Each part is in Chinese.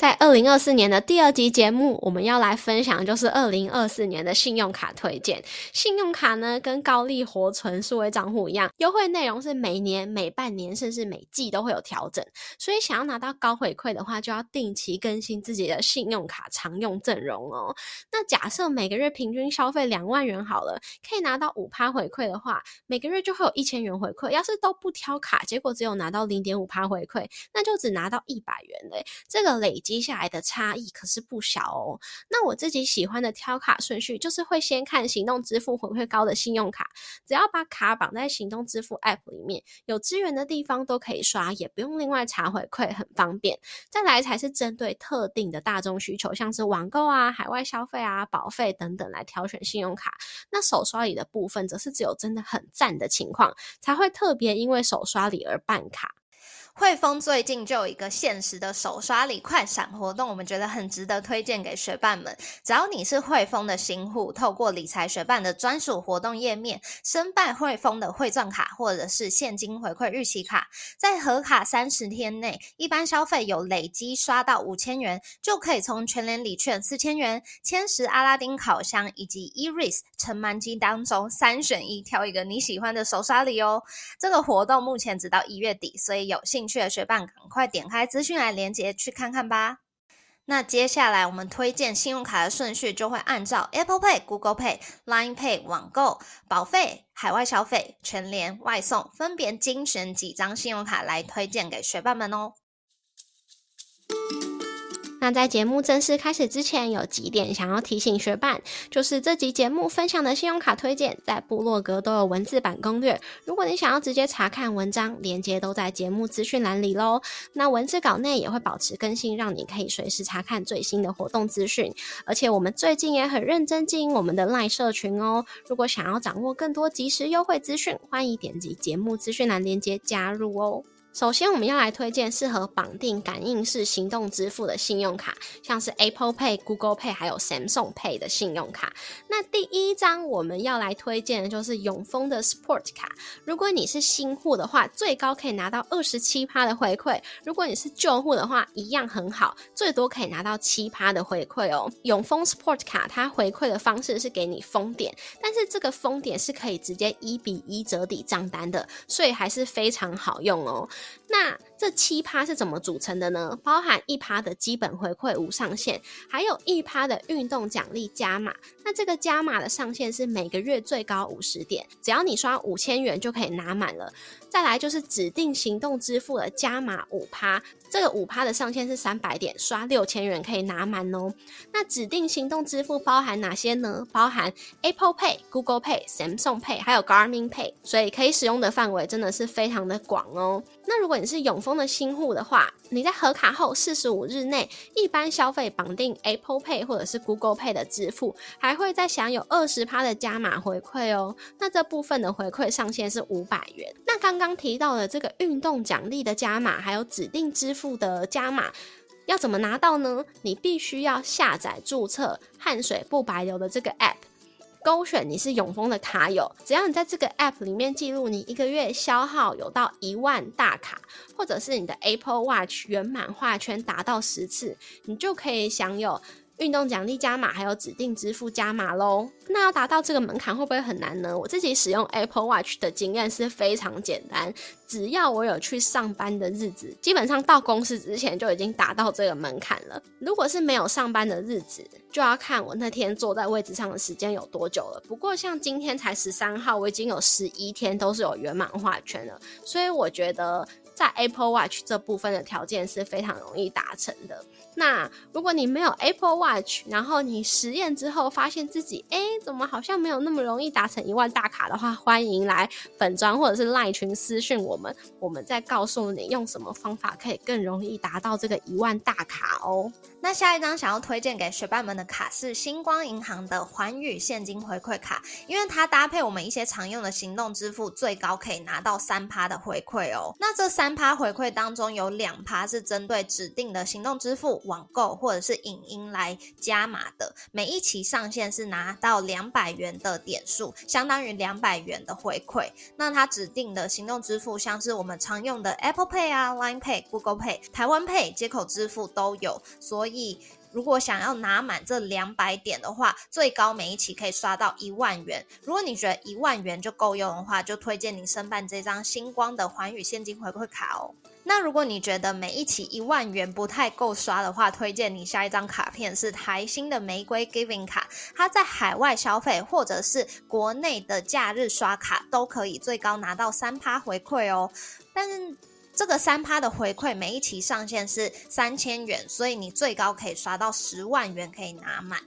在二零二四年的第二集节目，我们要来分享就是二零二四年的信用卡推荐。信用卡呢，跟高利活存数位账户一样，优惠内容是每年、每半年甚至每季都会有调整。所以想要拿到高回馈的话，就要定期更新自己的信用卡常用阵容哦。那假设每个月平均消费两万元好了，可以拿到五趴回馈的话，每个月就会有一千元回馈。要是都不挑卡，结果只有拿到零点五趴回馈，那就只拿到一百元嘞。这个累积。接下来的差异可是不小哦。那我自己喜欢的挑卡顺序，就是会先看行动支付回馈高的信用卡，只要把卡绑在行动支付 App 里面，有资源的地方都可以刷，也不用另外查回馈，很方便。再来才是针对特定的大众需求，像是网购啊、海外消费啊、保费等等来挑选信用卡。那手刷礼的部分，则是只有真的很赞的情况，才会特别因为手刷礼而办卡。汇丰最近就有一个限时的手刷礼快闪活动，我们觉得很值得推荐给学伴们。只要你是汇丰的新户，透过理财学伴的专属活动页面申办汇丰的汇钻卡或者是现金回馈日期卡，在核卡三十天内，一般消费有累积刷到五千元，就可以从全联礼券四千元、千石阿拉丁烤箱以及 Eris 盛满机当中三选一挑一个你喜欢的手刷礼哦。这个活动目前只到一月底，所以有兴趣。去的学伴，赶快点开资讯来连接去看看吧。那接下来我们推荐信用卡的顺序就会按照 Apple Pay、Google Pay、Line Pay、网购、保费、海外消费、全联、外送，分别精选几张信用卡来推荐给学伴们哦。那在节目正式开始之前，有几点想要提醒学伴，就是这集节目分享的信用卡推荐，在部落格都有文字版攻略。如果你想要直接查看文章，连接都在节目资讯栏里喽。那文字稿内也会保持更新，让你可以随时查看最新的活动资讯。而且我们最近也很认真经营我们的赖社群哦。如果想要掌握更多即时优惠资讯，欢迎点击节目资讯栏连接加入哦。首先，我们要来推荐适合绑定感应式行动支付的信用卡，像是 Apple Pay、Google Pay 还有 Samsung Pay 的信用卡。那第一张我们要来推荐的就是永丰的 Sport 卡。如果你是新户的话，最高可以拿到二十七趴的回馈；如果你是旧户的话，一样很好，最多可以拿到七趴的回馈哦。永丰 Sport 卡它回馈的方式是给你封点，但是这个封点是可以直接一比一折抵账单的，所以还是非常好用哦。那这七趴是怎么组成的呢？包含一趴的基本回馈无上限，还有一趴的运动奖励加码。那这个加码的上限是每个月最高五十点，只要你刷五千元就可以拿满了。再来就是指定行动支付的加码五趴，这个五趴的上限是三百点，刷六千元可以拿满哦。那指定行动支付包含哪些呢？包含 Apple Pay、Google Pay、Samsung Pay，还有 Garmin Pay，所以可以使用的范围真的是非常的广哦。那如果你是永丰的新户的话，你在核卡后四十五日内，一般消费绑定 Apple Pay 或者是 Google Pay 的支付，还会再享有二十趴的加码回馈哦。那这部分的回馈上限是五百元。刚刚提到的这个运动奖励的加码，还有指定支付的加码，要怎么拿到呢？你必须要下载注册汗水不白流的这个 App。勾选你是永丰的卡友，只要你在这个 app 里面记录你一个月消耗有到一万大卡，或者是你的 Apple Watch 圆满画圈达到十次，你就可以享有运动奖励加码，还有指定支付加码喽。那要达到这个门槛会不会很难呢？我自己使用 Apple Watch 的经验是非常简单，只要我有去上班的日子，基本上到公司之前就已经达到这个门槛了。如果是没有上班的日子，就要看我那天坐在位置上的时间有多久了。不过像今天才十三号，我已经有十一天都是有圆满画圈了，所以我觉得在 Apple Watch 这部分的条件是非常容易达成的。那如果你没有 Apple Watch，然后你实验之后发现自己，哎。怎么好像没有那么容易达成一万大卡的话，欢迎来粉专或者是赖群私讯我们，我们再告诉你用什么方法可以更容易达到这个一万大卡哦。那下一张想要推荐给学伴们的卡是星光银行的环宇现金回馈卡，因为它搭配我们一些常用的行动支付，最高可以拿到三趴的回馈哦。那这三趴回馈当中有两趴是针对指定的行动支付、网购或者是影音来加码的，每一期上限是拿到两百元的点数，相当于两百元的回馈。那它指定的行动支付，像是我们常用的 Apple Pay 啊、Line Pay、Google Pay、台湾 Pay 接口支付都有，所以。如果想要拿满这两百点的话，最高每一期可以刷到一万元。如果你觉得一万元就够用的话，就推荐你申办这张星光的环宇现金回馈卡哦。那如果你觉得每一期一万元不太够刷的话，推荐你下一张卡片是台新的玫瑰 Giving 卡，它在海外消费或者是国内的假日刷卡都可以最高拿到三趴回馈哦。但是这个三趴的回馈，每一期上限是三千元，所以你最高可以刷到十万元，可以拿满。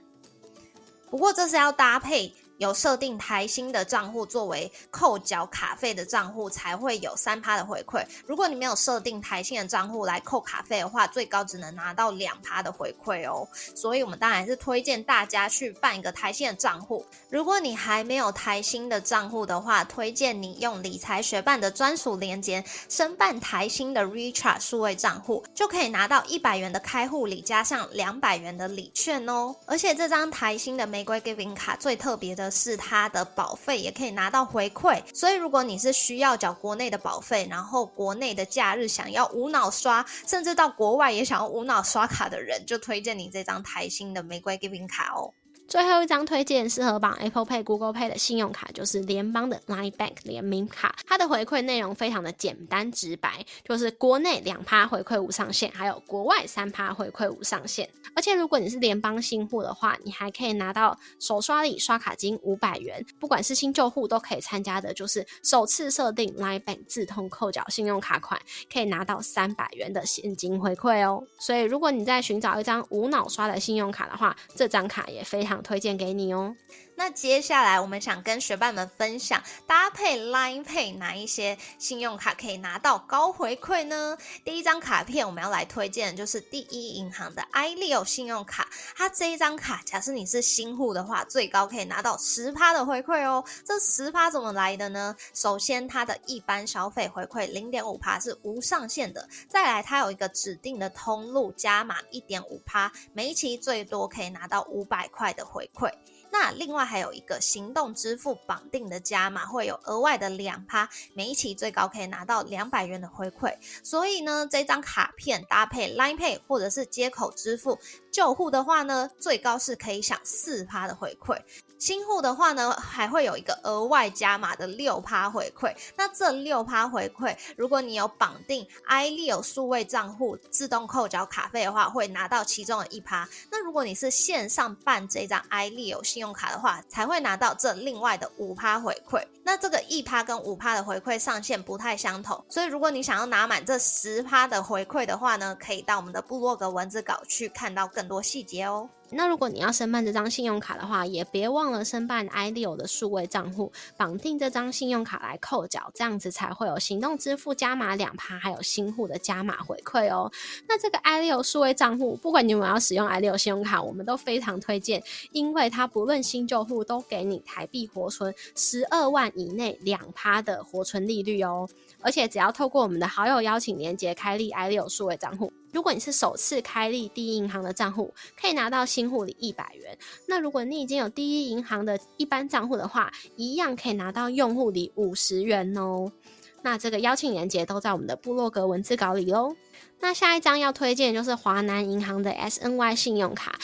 不过这是要搭配。有设定台新的账户作为扣缴卡费的账户，才会有三趴的回馈。如果你没有设定台新的账户来扣卡费的话，最高只能拿到两趴的回馈哦。所以，我们当然是推荐大家去办一个台新的账户。如果你还没有台新的账户的话，推荐你用理财学办的专属链接申办台新的 Recharge 数位账户，就可以拿到一百元的开户礼，加上两百元的礼券哦。而且，这张台新的玫瑰 Giving 卡最特别的。是它的保费也可以拿到回馈，所以如果你是需要缴国内的保费，然后国内的假日想要无脑刷，甚至到国外也想要无脑刷卡的人，就推荐你这张台新的玫瑰 Giving 卡哦。最后一张推荐适合绑 Apple Pay、Google Pay 的信用卡，就是联邦的 Line Bank 联名卡。它的回馈内容非常的简单直白，就是国内两趴回馈无上限，还有国外三趴回馈无上限。而且如果你是联邦新户的话，你还可以拿到首刷礼刷卡金五百元。不管是新旧户都可以参加的，就是首次设定 Line Bank 自动扣缴信用卡款，可以拿到三百元的现金回馈哦。所以如果你在寻找一张无脑刷的信用卡的话，这张卡也非常。推荐给你哦。那接下来我们想跟学伴们分享搭配 Line Pay 哪一些信用卡可以拿到高回馈呢？第一张卡片我们要来推荐的就是第一银行的 iLeo 信用卡，它这一张卡，假设你是新户的话，最高可以拿到十趴的回馈哦。这十趴怎么来的呢？首先它的一般消费回馈零点五趴是无上限的，再来它有一个指定的通路加码一点五趴，每一期最多可以拿到五百块的回馈。那另外还有一个行动支付绑定的加码，会有额外的两趴，每一期最高可以拿到两百元的回馈。所以呢，这张卡片搭配 Line Pay 或者是接口支付，旧户的话呢，最高是可以享四趴的回馈。新户的话呢，还会有一个额外加码的六趴回馈。那这六趴回馈，如果你有绑定 iLeo 数位账户自动扣缴卡费的话，会拿到其中的一趴。那如果你是线上办这张 iLeo 信用卡的话，才会拿到这另外的五趴回馈。那这个一趴跟五趴的回馈上限不太相同，所以如果你想要拿满这十趴的回馈的话呢，可以到我们的部落格文字稿去看到更多细节哦。那如果你要申办这张信用卡的话，也别忘了申办 iLeo 的数位账户，绑定这张信用卡来扣缴，这样子才会有行动支付加码两趴，还有新户的加码回馈哦。那这个 iLeo 数位账户，不管你们要使用 iLeo 信用卡，我们都非常推荐，因为它不论新旧户都给你台币活存十二万以内两趴的活存利率哦。而且只要透过我们的好友邀请连接开立 iLeo 数位账户。如果你是首次开立第一银行的账户，可以拿到新户里一百元。那如果你已经有第一银行的一般账户的话，一样可以拿到用户里五十元哦。那这个邀请链接都在我们的部落格文字稿里哦。那下一张要推荐就是华南银行的 SNY 信用卡。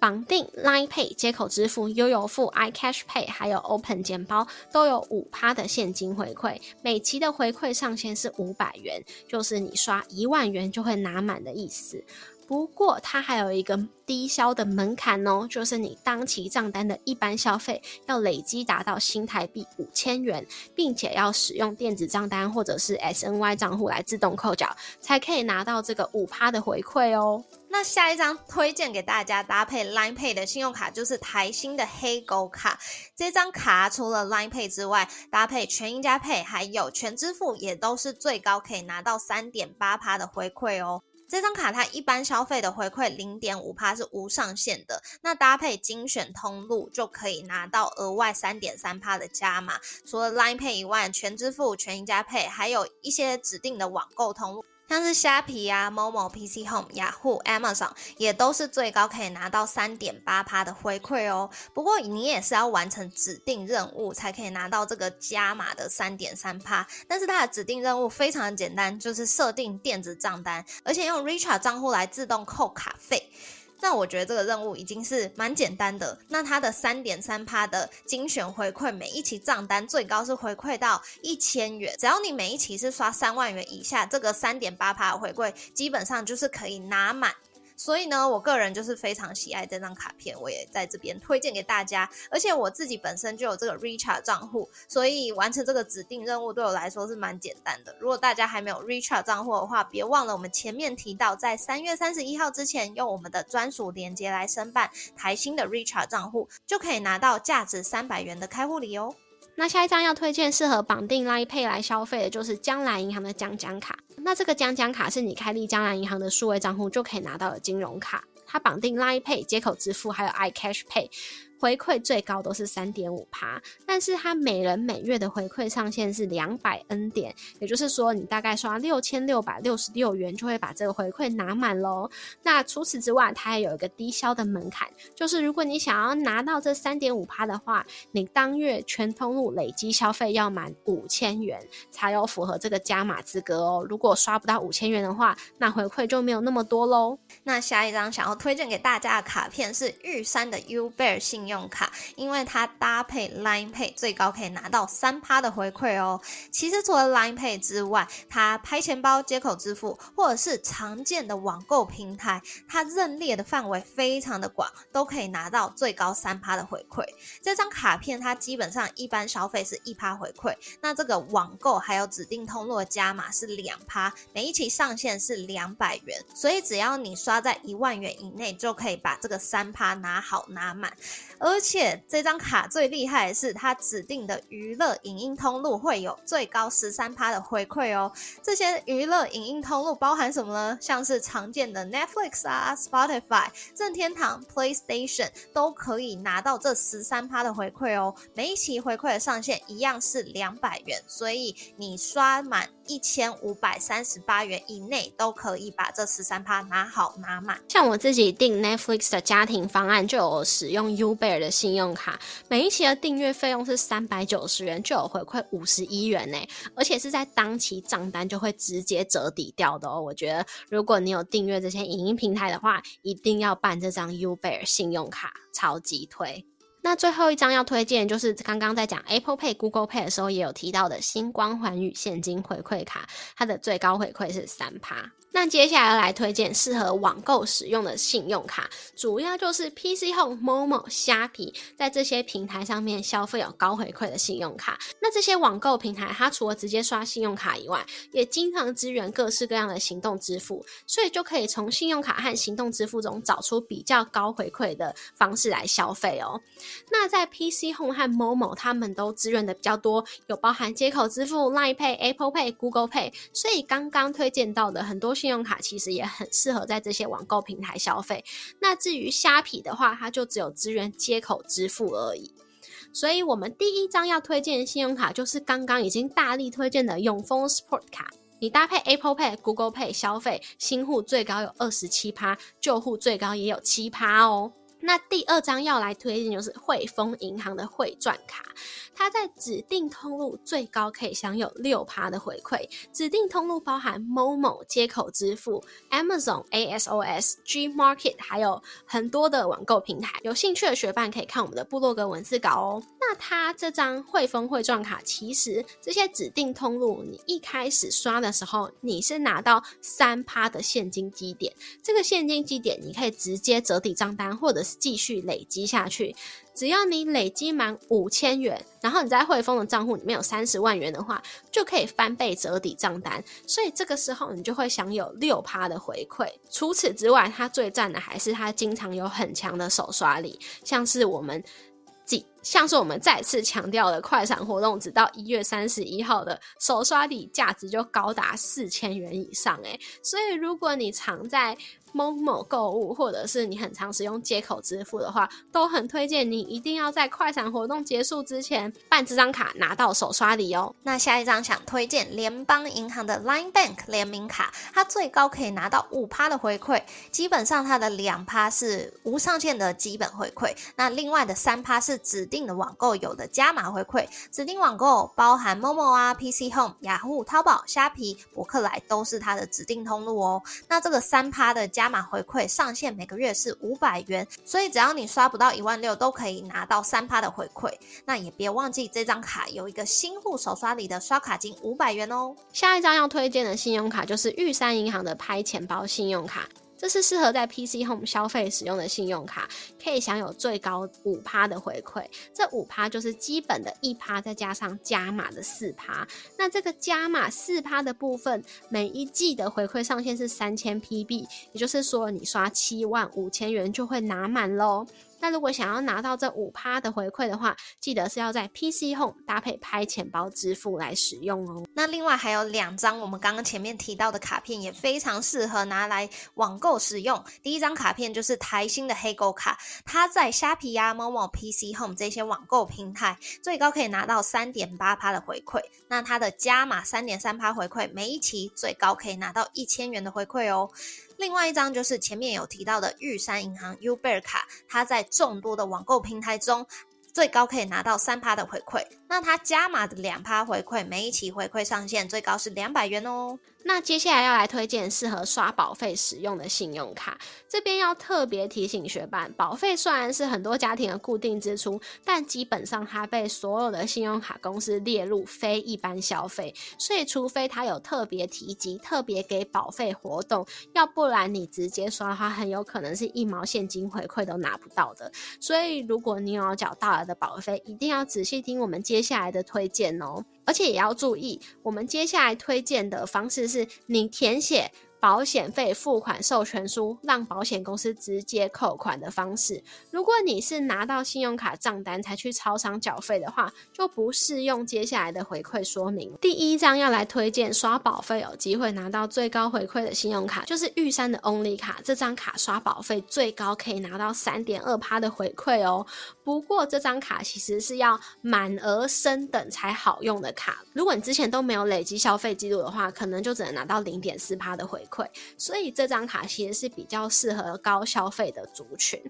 绑定 Line Pay 接口支付、悠游付、iCash Pay，还有 Open 钱包都有五趴的现金回馈，每期的回馈上限是五百元，就是你刷一万元就会拿满的意思。不过它还有一个低消的门槛哦，就是你当期账单的一般消费要累积达到新台币五千元，并且要使用电子账单或者是 SNY 账户来自动扣缴，才可以拿到这个五趴的回馈哦。那下一张推荐给大家搭配 Line Pay 的信用卡就是台新的黑狗卡。这张卡除了 Line Pay 之外，搭配全银加配还有全支付，也都是最高可以拿到三点八趴的回馈哦。这张卡它一般消费的回馈零点五趴是无上限的，那搭配精选通路就可以拿到额外三点三趴的加码。除了 Line Pay 以外，全支付、全银加 Pay，还有一些指定的网购通路。像是虾皮啊、Momo PC Home、雅虎、Amazon 也都是最高可以拿到三点八趴的回馈哦。不过你也是要完成指定任务才可以拿到这个加码的三点三趴。但是它的指定任务非常的简单，就是设定电子账单，而且用 Richard 账户来自动扣卡费。那我觉得这个任务已经是蛮简单的。那它的三点三趴的精选回馈，每一期账单最高是回馈到一千元。只要你每一期是刷三万元以下，这个三点八趴的回馈基本上就是可以拿满。所以呢，我个人就是非常喜爱这张卡片，我也在这边推荐给大家。而且我自己本身就有这个 Richard 账户，所以完成这个指定任务对我来说是蛮简单的。如果大家还没有 Richard 账户的话，别忘了我们前面提到，在三月三十一号之前，用我们的专属链接来申办台新的 Richard 账户，就可以拿到价值三百元的开户礼哦。那下一张要推荐适合绑定 Line Pay 来消费的，就是江南银行的江江卡。那这个江江卡是你开立江南银行的数位账户就可以拿到的金融卡，它绑定 Line Pay 接口支付，还有 iCash Pay。回馈最高都是三点五趴，但是它每人每月的回馈上限是两百 N 点，也就是说你大概刷六千六百六十六元就会把这个回馈拿满喽。那除此之外，它还有一个低消的门槛，就是如果你想要拿到这三点五趴的话，你当月全通路累积消费要满五千元才有符合这个加码资格哦。如果刷不到五千元的话，那回馈就没有那么多喽。那下一张想要推荐给大家的卡片是玉山的 U Bear 信用卡，因为它搭配 Line Pay，最高可以拿到三趴的回馈哦。其实除了 Line Pay 之外，它拍钱包、接口支付或者是常见的网购平台，它认列的范围非常的广，都可以拿到最高三趴的回馈。这张卡片它基本上一般消费是一趴回馈，那这个网购还有指定通路的加码是两趴，每一期上限是两百元，所以只要你刷在一万元以内，就可以把这个三趴拿好拿满。而且这张卡最厉害的是，它指定的娱乐影音通路会有最高十三趴的回馈哦。这些娱乐影音通路包含什么呢？像是常见的 Netflix 啊、Spotify、任天堂、PlayStation 都可以拿到这十三趴的回馈哦。每一期回馈的上限一样是两百元，所以你刷满一千五百三十八元以内都可以把这十三趴拿好拿满。像我自己订 Netflix 的家庭方案就有使用 Uber。的信用卡每一期的订阅费用是三百九十元，就有回馈五十一元呢，而且是在当期账单就会直接折抵掉的哦。我觉得如果你有订阅这些影音平台的话，一定要办这张 Uber 信用卡，超级推。那最后一张要推荐，就是刚刚在讲 Apple Pay、Google Pay 的时候也有提到的星光环宇现金回馈卡，它的最高回馈是三趴。那接下来来推荐适合网购使用的信用卡，主要就是 PC Home、Momo、虾皮，在这些平台上面消费有高回馈的信用卡。那这些网购平台，它除了直接刷信用卡以外，也经常支援各式各样的行动支付，所以就可以从信用卡和行动支付中找出比较高回馈的方式来消费哦。那在 PC Home 和 Momo，他们都支援的比较多，有包含接口支付、Line Pay、Apple Pay、Google Pay，所以刚刚推荐到的很多信用卡其实也很适合在这些网购平台消费。那至于虾皮的话，它就只有支援接口支付而已。所以我们第一张要推荐的信用卡就是刚刚已经大力推荐的永丰 Sport 卡。你搭配 Apple Pay、Google Pay 消费，新户最高有二十七趴，旧户最高也有七趴哦。那第二张要来推荐就是汇丰银行的汇赚卡，它在指定通路最高可以享有六趴的回馈。指定通路包含 Momo 接口支付、Amazon ASOS、G Market，还有很多的网购平台。有兴趣的学伴可以看我们的部落格文字稿哦。那它这张汇丰汇赚卡，其实这些指定通路，你一开始刷的时候，你是拿到三趴的现金积点。这个现金积点，你可以直接折抵账单，或者是继续累积下去，只要你累积满五千元，然后你在汇丰的账户里面有三十万元的话，就可以翻倍折抵账单。所以这个时候你就会享有六趴的回馈。除此之外，它最赞的还是它经常有很强的手刷礼，像是我们几。像是我们再次强调的快闪活动，直到一月三十一号的手刷礼价值就高达四千元以上诶，所以如果你常在某某购物，或者是你很常使用接口支付的话，都很推荐你一定要在快闪活动结束之前办这张卡，拿到手刷礼哦。那下一张想推荐联邦银行的 Line Bank 联名卡，它最高可以拿到五趴的回馈，基本上它的两趴是无上限的基本回馈，那另外的三趴是指定的网购有的加码回馈，指定网购包含 Momo 啊、PC Home、雅虎、淘宝、虾皮、博客来都是它的指定通路哦。那这个三趴的加码回馈上限每个月是五百元，所以只要你刷不到一万六，都可以拿到三趴的回馈。那也别忘记这张卡有一个新户手刷里的刷卡金五百元哦。下一张要推荐的信用卡就是玉山银行的拍钱包信用卡。这是适合在 PC Home 消费使用的信用卡，可以享有最高五趴的回馈。这五趴就是基本的一趴，再加上加码的四趴。那这个加码四趴的部分，每一季的回馈上限是三千 PB，也就是说你刷七万五千元就会拿满喽。那如果想要拿到这五趴的回馈的话，记得是要在 PC Home 搭配拍钱包支付来使用哦。那另外还有两张我们刚刚前面提到的卡片，也非常适合拿来网购使用。第一张卡片就是台新的黑狗卡，它在虾皮呀、某某 PC Home 这些网购平台，最高可以拿到三点八趴的回馈。那它的加码三点三趴回馈，每一期最高可以拿到一千元的回馈哦。另外一张就是前面有提到的玉山银行 Uber 卡，它在众多的网购平台中，最高可以拿到三趴的回馈。那它加码的两趴回馈，每一期回馈上限最高是两百元哦。那接下来要来推荐适合刷保费使用的信用卡，这边要特别提醒学伴，保费虽然是很多家庭的固定支出，但基本上它被所有的信用卡公司列入非一般消费，所以除非它有特别提及、特别给保费活动，要不然你直接刷的话，很有可能是一毛现金回馈都拿不到的。所以如果你有缴大额的保费，一定要仔细听我们介接下来的推荐哦。而且也要注意，我们接下来推荐的方式是你填写。保险费付款授权书，让保险公司直接扣款的方式。如果你是拿到信用卡账单才去超商缴费的话，就不适用接下来的回馈说明。第一张要来推荐刷保费有机会拿到最高回馈的信用卡，就是玉山的 Only 卡。这张卡刷保费最高可以拿到三点二趴的回馈哦。不过这张卡其实是要满额升等才好用的卡。如果你之前都没有累积消费记录的话，可能就只能拿到零点四趴的回。馈，所以这张卡其实是比较适合高消费的族群。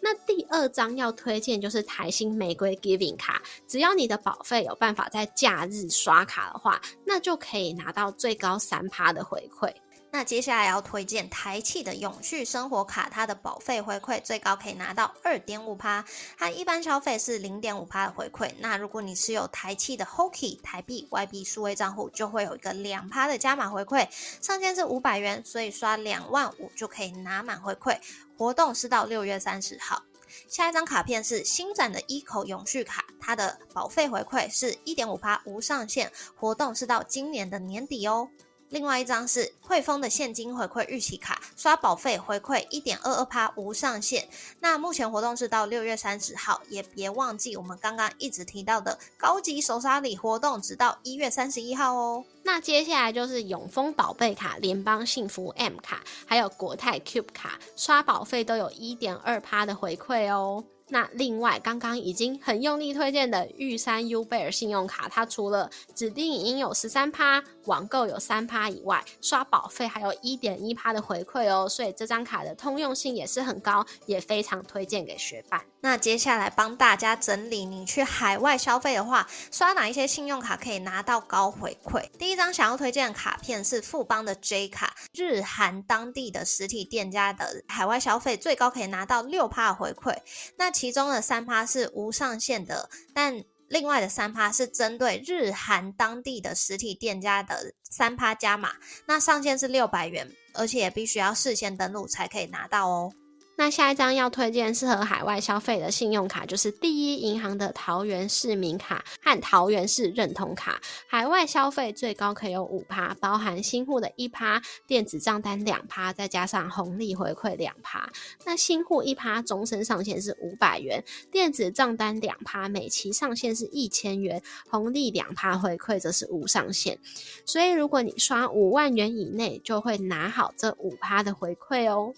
那第二张要推荐就是台新玫瑰 Giving 卡，只要你的保费有办法在假日刷卡的话，那就可以拿到最高三趴的回馈。那接下来要推荐台气的永续生活卡，它的保费回馈最高可以拿到二点五趴，它一般消费是零点五趴的回馈。那如果你持有台气的 Hoki 台币外币数位账户，就会有一个两趴的加码回馈，上限是五百元，所以刷两万五就可以拿满回馈。活动是到六月三十号。下一张卡片是新展的一口永续卡，它的保费回馈是一点五趴无上限，活动是到今年的年底哦。另外一张是汇丰的现金回馈预期卡，刷保费回馈一点二二趴无上限。那目前活动是到六月三十号，也别忘记我们刚刚一直提到的高级手刷礼活动，直到一月三十一号哦。那接下来就是永丰宝贝卡、联邦幸福 M 卡，还有国泰 Cube 卡，刷保费都有一点二趴的回馈哦。那另外，刚刚已经很用力推荐的玉山 U 贝尔信用卡，它除了指定已经有十三趴，网购有三趴以外，刷保费还有一点一趴的回馈哦，所以这张卡的通用性也是很高，也非常推荐给学伴。那接下来帮大家整理，你去海外消费的话，刷哪一些信用卡可以拿到高回馈？第一张想要推荐的卡片是富邦的 J 卡，日韩当地的实体店家的海外消费最高可以拿到六趴回馈。那其中的三趴是无上限的，但另外的三趴是针对日韩当地的实体店家的三趴加码，那上限是六百元，而且也必须要事先登录才可以拿到哦。那下一张要推荐适合海外消费的信用卡，就是第一银行的桃园市民卡和桃园市认同卡。海外消费最高可以有五趴，包含新户的一趴，电子账单两趴，再加上红利回馈两趴。那新户一趴，终身上限是五百元；电子账单两趴，每期上限是一千元；红利两趴回馈则是无上限。所以如果你刷五万元以内，就会拿好这五趴的回馈哦。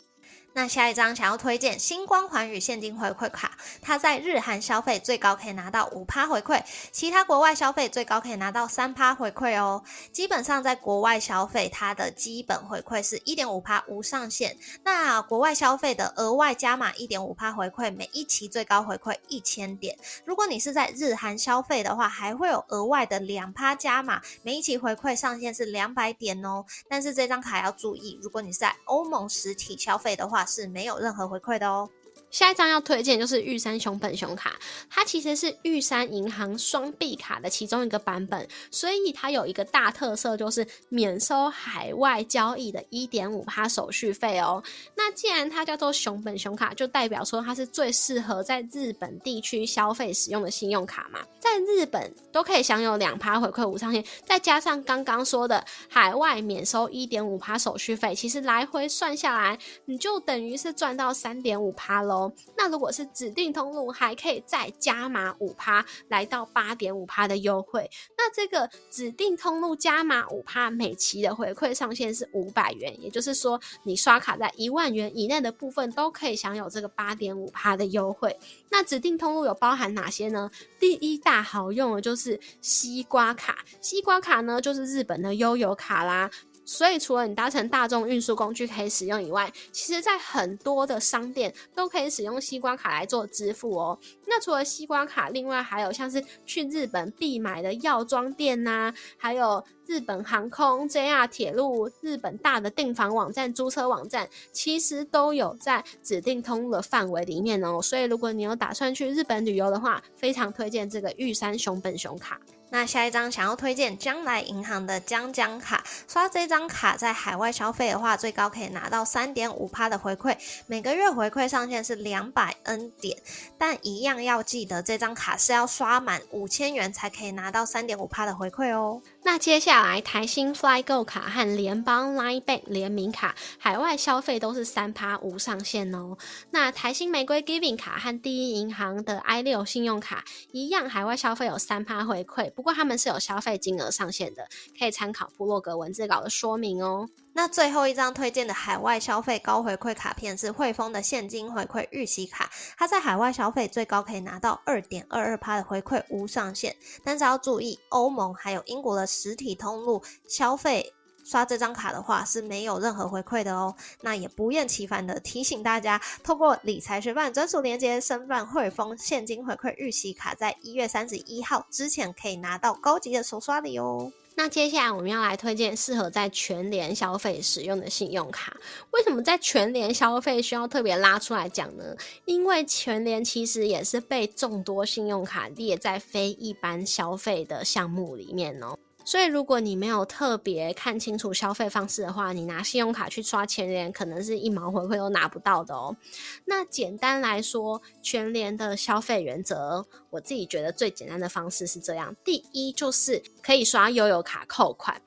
那下一张想要推荐星光环宇现金回馈卡，它在日韩消费最高可以拿到五趴回馈，其他国外消费最高可以拿到三趴回馈哦。基本上在国外消费，它的基本回馈是一点五趴无上限。那国外消费的额外加码一点五趴回馈，每一期最高回馈一千点。如果你是在日韩消费的话，还会有额外的两趴加码，每一期回馈上限是两百点哦。但是这张卡要注意，如果你是在欧盟实体消费的话，是没有任何回馈的哦。下一张要推荐就是玉山熊本熊卡，它其实是玉山银行双币卡的其中一个版本，所以它有一个大特色就是免收海外交易的一点五趴手续费哦。那既然它叫做熊本熊卡，就代表说它是最适合在日本地区消费使用的信用卡嘛，在日本都可以享有两趴回馈无上限，再加上刚刚说的海外免收一点五趴手续费，其实来回算下来，你就等于是赚到三点五趴喽。那如果是指定通路，还可以再加码五趴，来到八点五趴的优惠。那这个指定通路加码五趴，每期的回馈上限是五百元，也就是说，你刷卡在一万元以内的部分，都可以享有这个八点五趴的优惠。那指定通路有包含哪些呢？第一大好用的就是西瓜卡，西瓜卡呢就是日本的悠游卡啦。所以，除了你搭乘大众运输工具可以使用以外，其实在很多的商店都可以使用西瓜卡来做支付哦。那除了西瓜卡，另外还有像是去日本必买的药妆店呐，还有日本航空、JR 铁路、日本大的订房网站、租车网站，其实都有在指定通路的范围里面哦。所以，如果你有打算去日本旅游的话，非常推荐这个玉山熊本熊卡。那下一张想要推荐将来银行的江江卡，刷这张卡在海外消费的话，最高可以拿到三点五趴的回馈，每个月回馈上限是两百 N 点，但一样要记得这张卡是要刷满五千元才可以拿到三点五趴的回馈哦。那接下来台新 FlyGo 卡和联邦 Line Bank 联名卡，海外消费都是三趴无上限哦。那台新玫瑰 Giving 卡和第一银行的 i 六信用卡一样，海外消费有三趴回馈，不过他们是有消费金额上限的，可以参考部落格文字稿的说明哦。那最后一张推荐的海外消费高回馈卡片是汇丰的现金回馈预习卡，它在海外消费最高可以拿到二点二二趴的回馈，无上限。但是要注意，欧盟还有英国的实体通路消费刷这张卡的话是没有任何回馈的哦。那也不厌其烦的提醒大家，透过理财学办专属连接申办汇丰现金回馈预习卡，在一月三十一号之前可以拿到高级的手刷礼哦。那接下来我们要来推荐适合在全联消费使用的信用卡。为什么在全联消费需要特别拉出来讲呢？因为全联其实也是被众多信用卡列在非一般消费的项目里面哦。所以，如果你没有特别看清楚消费方式的话，你拿信用卡去刷全联，可能是一毛回馈都拿不到的哦。那简单来说，全联的消费原则，我自己觉得最简单的方式是这样：第一，就是可以刷悠游卡扣款。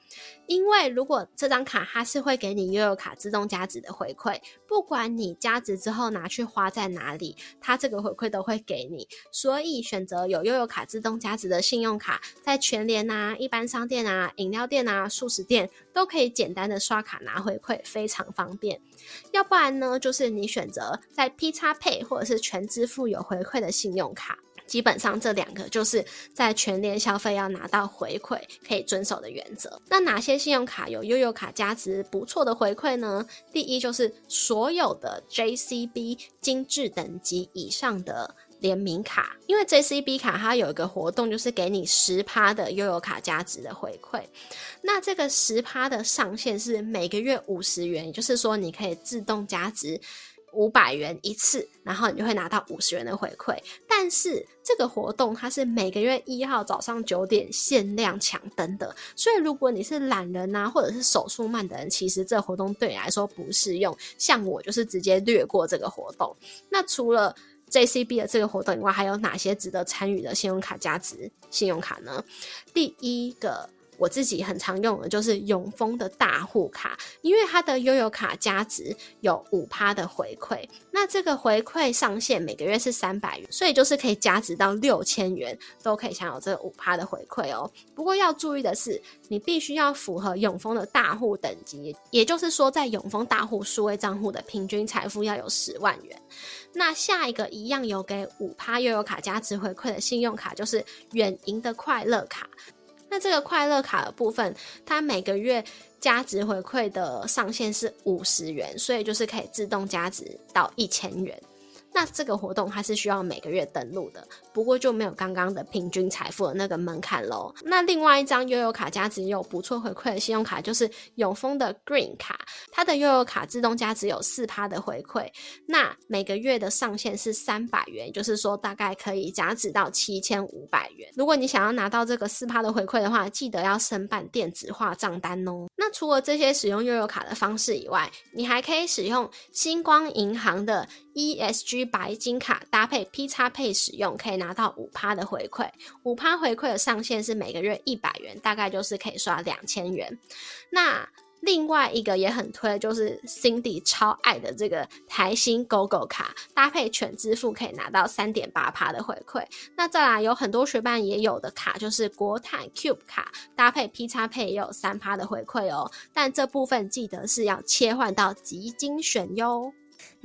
因为如果这张卡它是会给你悠游卡自动加值的回馈，不管你加值之后拿去花在哪里，它这个回馈都会给你。所以选择有悠游卡自动加值的信用卡，在全联啊、一般商店啊、饮料店啊、素食店都可以简单的刷卡拿回馈，非常方便。要不然呢，就是你选择在 P 叉 Pay 或者是全支付有回馈的信用卡。基本上这两个就是在全联消费要拿到回馈可以遵守的原则。那哪些信用卡有悠游卡价值不错的回馈呢？第一就是所有的 JCB 精致等级以上的联名卡，因为 JCB 卡它有一个活动，就是给你十趴的悠游卡价值的回馈。那这个十趴的上限是每个月五十元，也就是说你可以自动加值。五百元一次，然后你就会拿到五十元的回馈。但是这个活动它是每个月一号早上九点限量抢登的，所以如果你是懒人呐，或者是手速慢的人，其实这活动对你来说不适用。像我就是直接略过这个活动。那除了 JCB 的这个活动以外，还有哪些值得参与的信用卡价值信用卡呢？第一个。我自己很常用的就是永丰的大户卡，因为它的悠游卡加值有五趴的回馈，那这个回馈上限每个月是三百元，所以就是可以加值到六千元都可以享有这五趴的回馈哦。不过要注意的是，你必须要符合永丰的大户等级，也就是说，在永丰大户数位账户的平均财富要有十万元。那下一个一样有给五趴悠游卡加值回馈的信用卡，就是远银的快乐卡。那这个快乐卡的部分，它每个月加值回馈的上限是五十元，所以就是可以自动加值到一千元。那这个活动它是需要每个月登录的，不过就没有刚刚的平均财富的那个门槛喽。那另外一张悠游卡加值有不错回馈的信用卡就是永丰的 Green 卡，它的悠游卡自动加值有四趴的回馈，那每个月的上限是三百元，就是说大概可以加值到七千五百元。如果你想要拿到这个四趴的回馈的话，记得要申办电子化账单哦。那除了这些使用悠游卡的方式以外，你还可以使用星光银行的 ESG。白金卡搭配 P 叉配使用，可以拿到五趴的回馈。五趴回馈的上限是每个月一百元，大概就是可以刷两千元。那另外一个也很推，就是 Cindy 超爱的这个台新狗狗卡，搭配全支付可以拿到三点八趴的回馈。那再来有很多学伴也有的卡，就是国泰 Cube 卡，搭配 P 叉配也有三趴的回馈哦。但这部分记得是要切换到极精选哟。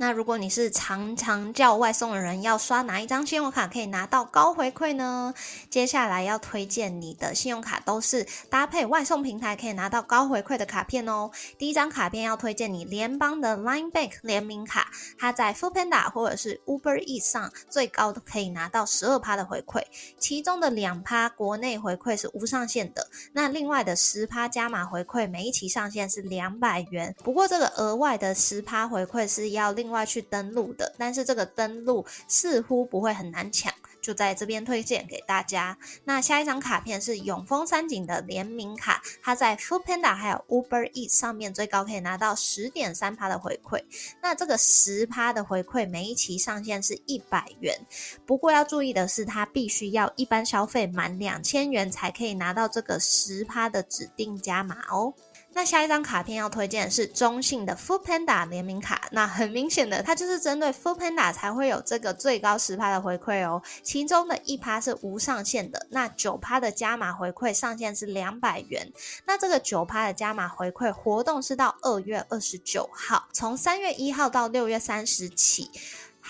那如果你是常常叫外送的人，要刷哪一张信用卡可以拿到高回馈呢？接下来要推荐你的信用卡都是搭配外送平台可以拿到高回馈的卡片哦。第一张卡片要推荐你联邦的 Line Bank 联名卡，它在 Food Panda 或者是 Uber Eats 上最高可以拿到十二趴的回馈，其中的两趴国内回馈是无上限的，那另外的十趴加码回馈每一期上限是两百元，不过这个额外的十趴回馈是要另。外去登录的，但是这个登录似乎不会很难抢，就在这边推荐给大家。那下一张卡片是永丰三井的联名卡，它在 Food Panda 还有 Uber Eats 上面最高可以拿到十点三趴的回馈。那这个十趴的回馈每一期上限是一百元，不过要注意的是，它必须要一般消费满两千元才可以拿到这个十趴的指定加码哦。那下一张卡片要推荐是中信的 Food Panda 联名卡，那很明显的，它就是针对 Food Panda 才会有这个最高十趴的回馈哦。其中的一趴是无上限的，那九趴的加码回馈上限是两百元。那这个九趴的加码回馈活动是到二月二十九号，从三月一号到六月三十起。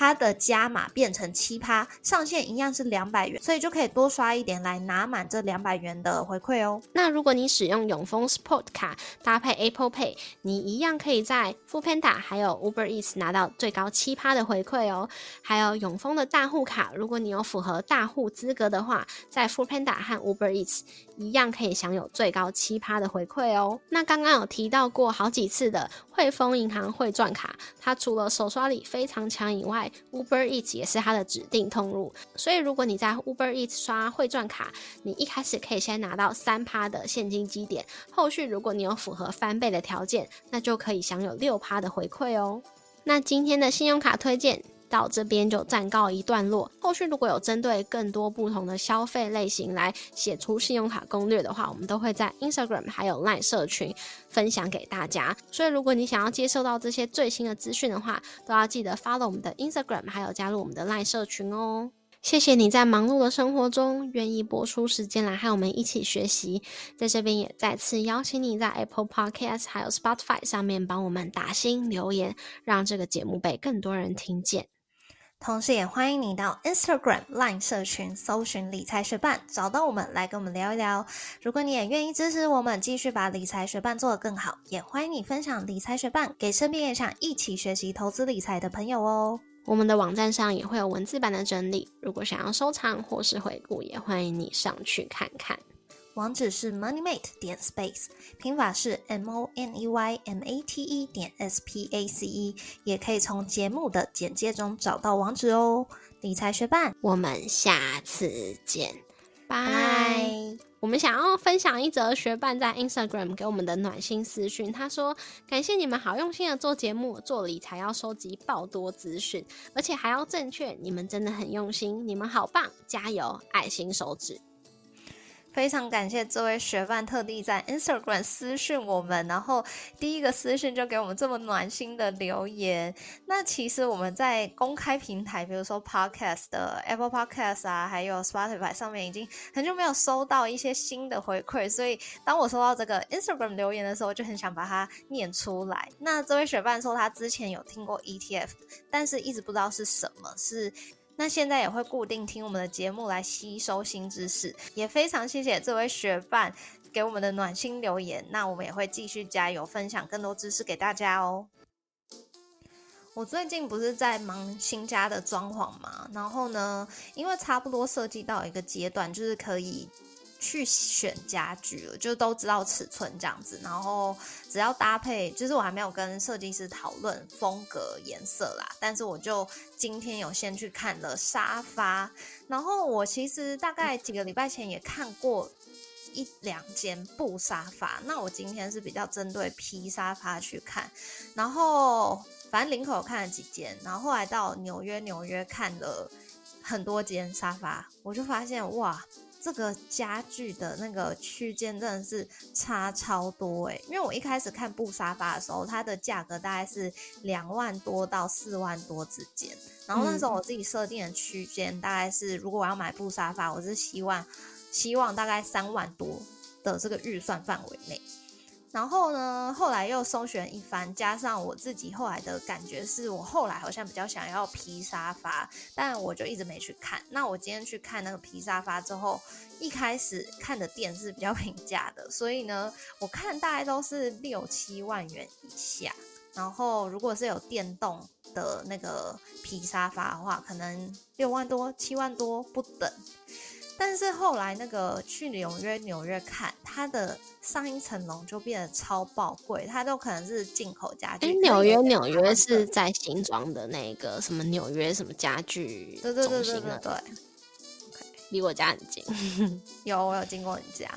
它的加码变成七趴，上限一样是两百元，所以就可以多刷一点来拿满这两百元的回馈哦。那如果你使用永丰 Sport 卡搭配 Apple Pay，你一样可以在 Food Panda 还有 Uber Eats 拿到最高七趴的回馈哦。还有永丰的大户卡，如果你有符合大户资格的话，在 Food Panda 和 Uber Eats 一样可以享有最高七趴的回馈哦。那刚刚有提到过好几次的汇丰银行汇赚卡，它除了手刷力非常强以外，Uber Eats 也是它的指定通路，所以如果你在 Uber Eats 刷汇赚卡，你一开始可以先拿到三趴的现金积点，后续如果你有符合翻倍的条件，那就可以享有六趴的回馈哦。那今天的信用卡推荐。到这边就暂告一段落。后续如果有针对更多不同的消费类型来写出信用卡攻略的话，我们都会在 Instagram 还有 Line 社群分享给大家。所以如果你想要接受到这些最新的资讯的话，都要记得 follow 我们的 Instagram，还有加入我们的 Line 社群哦。谢谢你在忙碌的生活中愿意拨出时间来和我们一起学习，在这边也再次邀请你在 Apple Podcast 还有 Spotify 上面帮我们打新留言，让这个节目被更多人听见。同时，也欢迎你到 Instagram Line 社群搜寻理财学伴，找到我们来跟我们聊一聊。如果你也愿意支持我们，继续把理财学伴做得更好，也欢迎你分享理财学伴给身边也想一起学习投资理财的朋友哦。我们的网站上也会有文字版的整理，如果想要收藏或是回顾，也欢迎你上去看看。网址是 moneymate 点 space，拼法是 m o n e y m a t e 点 s p a c e，也可以从节目的简介中找到网址哦。理财学伴，我们下次见，拜。我们想要分享一则学伴在 Instagram 给我们的暖心私讯，他说：“感谢你们好用心的做节目，做理财要收集爆多资讯，而且还要正确，你们真的很用心，你们好棒，加油！爱心手指。”非常感谢这位学伴特地在 Instagram 私讯我们，然后第一个私讯就给我们这么暖心的留言。那其实我们在公开平台，比如说 Podcast 的 Apple Podcast 啊，还有 Spotify 上面，已经很久没有收到一些新的回馈，所以当我收到这个 Instagram 留言的时候，就很想把它念出来。那这位学伴说他之前有听过 ETF，但是一直不知道是什么，是。那现在也会固定听我们的节目来吸收新知识，也非常谢谢这位学伴给我们的暖心留言。那我们也会继续加油，分享更多知识给大家哦。我最近不是在忙新家的装潢嘛，然后呢，因为差不多设计到一个阶段，就是可以。去选家具了，就都知道尺寸这样子，然后只要搭配，就是我还没有跟设计师讨论风格颜色啦，但是我就今天有先去看了沙发，然后我其实大概几个礼拜前也看过一两间布沙发，那我今天是比较针对皮沙发去看，然后反正林口看了几间，然后后来到纽约，纽约看了很多间沙发，我就发现哇。这个家具的那个区间真的是差超多诶，因为我一开始看布沙发的时候，它的价格大概是两万多到四万多之间，然后那时候我自己设定的区间大概是，如果我要买布沙发，我是希望希望大概三万多的这个预算范围内。然后呢，后来又搜寻一番，加上我自己后来的感觉是，我后来好像比较想要皮沙发，但我就一直没去看。那我今天去看那个皮沙发之后，一开始看的店是比较平价的，所以呢，我看大概都是六七万元以下。然后如果是有电动的那个皮沙发的话，可能六万多、七万多不等。但是后来那个去纽约纽约看，它的上一层楼就变得超爆贵，它都可能是进口家具。纽约纽约是在新庄的那个什么纽约什么家具对对对对对对，离我家很近。有我有经过你家，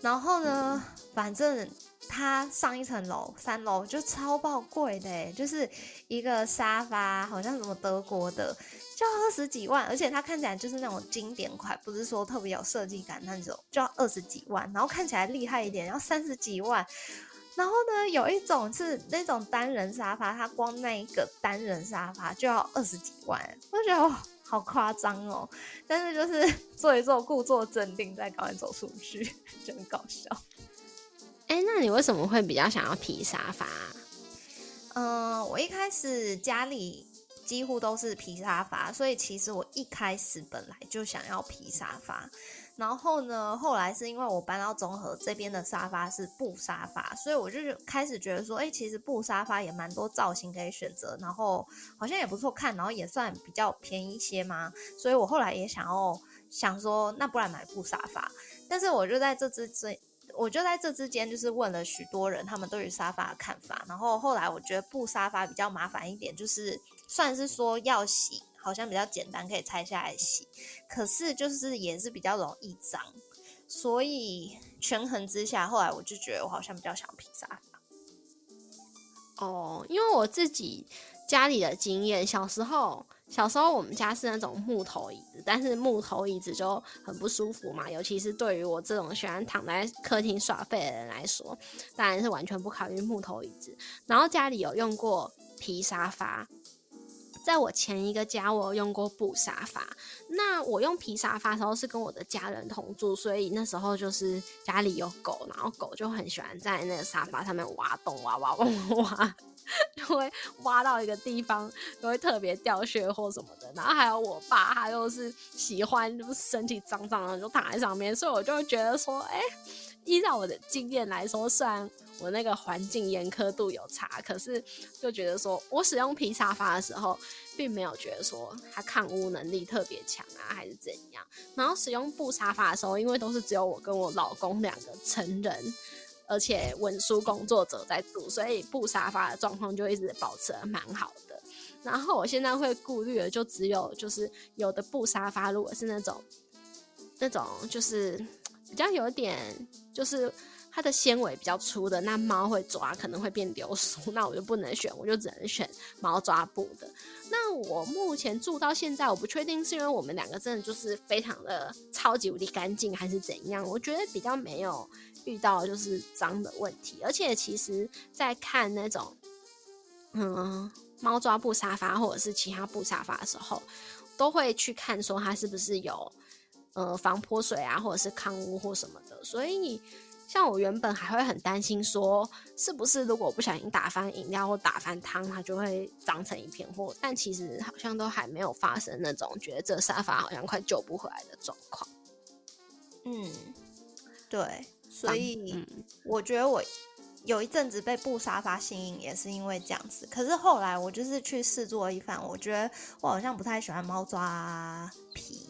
然后呢，反正它上一层楼三楼就超爆贵的，就是一个沙发，好像什么德国的。就要二十几万，而且它看起来就是那种经典款，不是说特别有设计感那种，就要二十几万。然后看起来厉害一点，要三十几万。然后呢，有一种是那种单人沙发，它光那一个单人沙发就要二十几万，我觉得哦，好夸张哦。但是就是做一做，故作镇定，再赶快走出去，就很搞笑。哎，那你为什么会比较想要皮沙发？嗯，我一开始家里。几乎都是皮沙发，所以其实我一开始本来就想要皮沙发，然后呢，后来是因为我搬到综合这边的沙发是布沙发，所以我就开始觉得说，哎，其实布沙发也蛮多造型可以选择，然后好像也不错看，然后也算比较便宜一些嘛，所以我后来也想要想说，那不然买布沙发，但是我就在这之这。我就在这之间，就是问了许多人他们对于沙发的看法，然后后来我觉得布沙发比较麻烦一点，就是算是说要洗，好像比较简单，可以拆下来洗，可是就是也是比较容易脏，所以权衡之下，后来我就觉得我好像比较想皮沙发。哦，因为我自己家里的经验，小时候。小时候我们家是那种木头椅子，但是木头椅子就很不舒服嘛，尤其是对于我这种喜欢躺在客厅耍废的人来说，当然是完全不考虑木头椅子。然后家里有用过皮沙发，在我前一个家我有用过布沙发。那我用皮沙发的时候是跟我的家人同住，所以那时候就是家里有狗，然后狗就很喜欢在那个沙发上面挖洞，挖挖挖挖。就会挖到一个地方，都会特别掉屑或什么的。然后还有我爸，他又是喜欢就是身体脏脏的就躺在上面，所以我就会觉得说，哎，依照我的经验来说，虽然我那个环境严苛度有差，可是就觉得说我使用皮沙发的时候，并没有觉得说它抗污能力特别强啊，还是怎样。然后使用布沙发的时候，因为都是只有我跟我老公两个成人，而且文书工作者在住，所以布沙发的状况就一直保持的蛮好的。然后我现在会顾虑的就只有就是有的布沙发，如果是那种那种就是比较有点就是它的纤维比较粗的，那猫会抓可能会变流苏，那我就不能选，我就只能选猫抓布的。那我目前住到现在，我不确定是因为我们两个真的就是非常的超级无敌干净，还是怎样？我觉得比较没有遇到就是脏的问题，而且其实在看那种嗯猫抓布沙发或者是其他布沙发的时候，都会去看说它是不是有呃防泼水啊，或者是抗污或什么的。所以你像我原本还会很担心说，是不是如果不小心打翻饮料或打翻汤，它就会脏成一片或但其实好像都还没有发生那种觉得这沙发好像快救不回来的状况。嗯，对，所以我觉得我。有一阵子被布沙发吸引，也是因为这样子。可是后来我就是去试做一番，我觉得我好像不太喜欢猫抓皮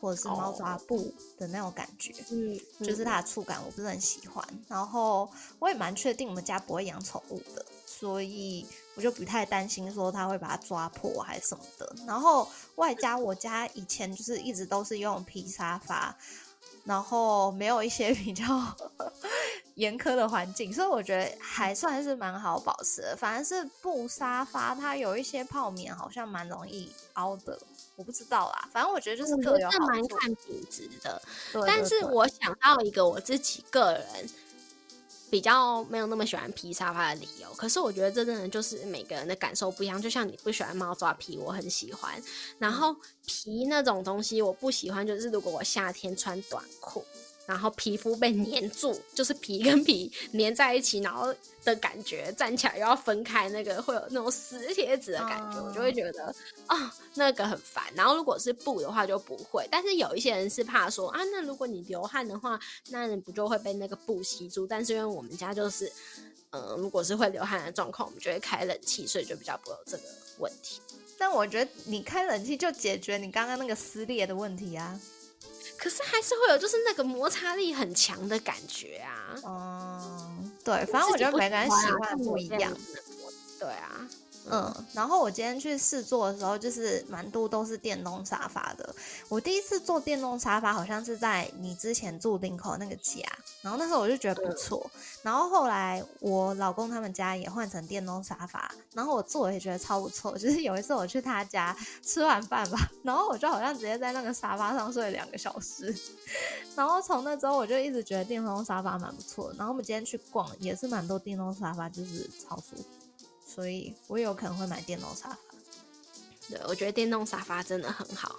或者是猫抓布的那种感觉，嗯，就是它的触感我不是很喜欢。然后我也蛮确定我们家不会养宠物的，所以我就不太担心说它会把它抓破还是什么的。然后外加我家以前就是一直都是用皮沙发，然后没有一些 比较。严苛的环境，所以我觉得还算是蛮好保持的。反而是布沙发，它有一些泡棉，好像蛮容易凹的。我不知道啦，反正我觉得就是各有好蛮看品质的。但是我想到一个我自己个人比较没有那么喜欢皮沙发的理由，可是我觉得这真的就是每个人的感受不一样。就像你不喜欢猫抓皮，我很喜欢。然后皮那种东西我不喜欢，就是如果我夏天穿短裤。然后皮肤被粘住，就是皮跟皮粘在一起，然后的感觉站起来又要分开，那个会有那种撕贴纸的感觉，我就会觉得啊，那个很烦。然后如果是布的话就不会，但是有一些人是怕说啊，那如果你流汗的话，那你不就会被那个布吸住？但是因为我们家就是，嗯，如果是会流汗的状况，我们就会开冷气，所以就比较不会有这个问题。但我觉得你开冷气就解决你刚刚那个撕裂的问题啊。可是还是会有，就是那个摩擦力很强的感觉啊。嗯，对，反正我觉得每个人喜欢不一样。对啊。嗯，然后我今天去试坐的时候，就是蛮多都是电动沙发的。我第一次坐电动沙发，好像是在你之前住林口那个家，然后那时候我就觉得不错。然后后来我老公他们家也换成电动沙发，然后我坐也觉得超不错。就是有一次我去他家吃完饭吧，然后我就好像直接在那个沙发上睡了两个小时。然后从那之后，我就一直觉得电动沙发蛮不错。然后我们今天去逛，也是蛮多电动沙发，就是超舒服。所以我有可能会买电动沙发。对，我觉得电动沙发真的很好。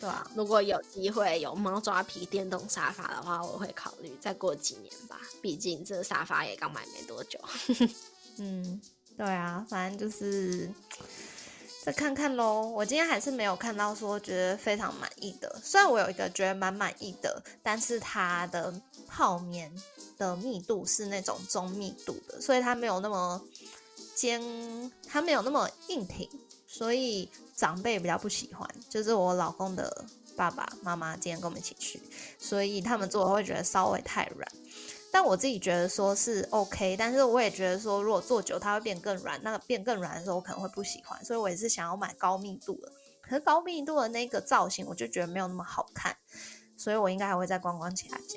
对啊，如果有机会有猫抓皮电动沙发的话，我会考虑再过几年吧。毕竟这沙发也刚买没多久。嗯，对啊，反正就是 再看看喽。我今天还是没有看到说觉得非常满意的。虽然我有一个觉得蛮满意的，但是它的泡棉的密度是那种中密度的，所以它没有那么。肩它没有那么硬挺，所以长辈比较不喜欢。就是我老公的爸爸妈妈今天跟我们一起去，所以他们坐会觉得稍微太软。但我自己觉得说是 OK，但是我也觉得说如果坐久它会变更软，那个变更软的时候我可能会不喜欢，所以我也是想要买高密度的。可是高密度的那个造型我就觉得没有那么好看，所以我应该还会再逛逛其他家。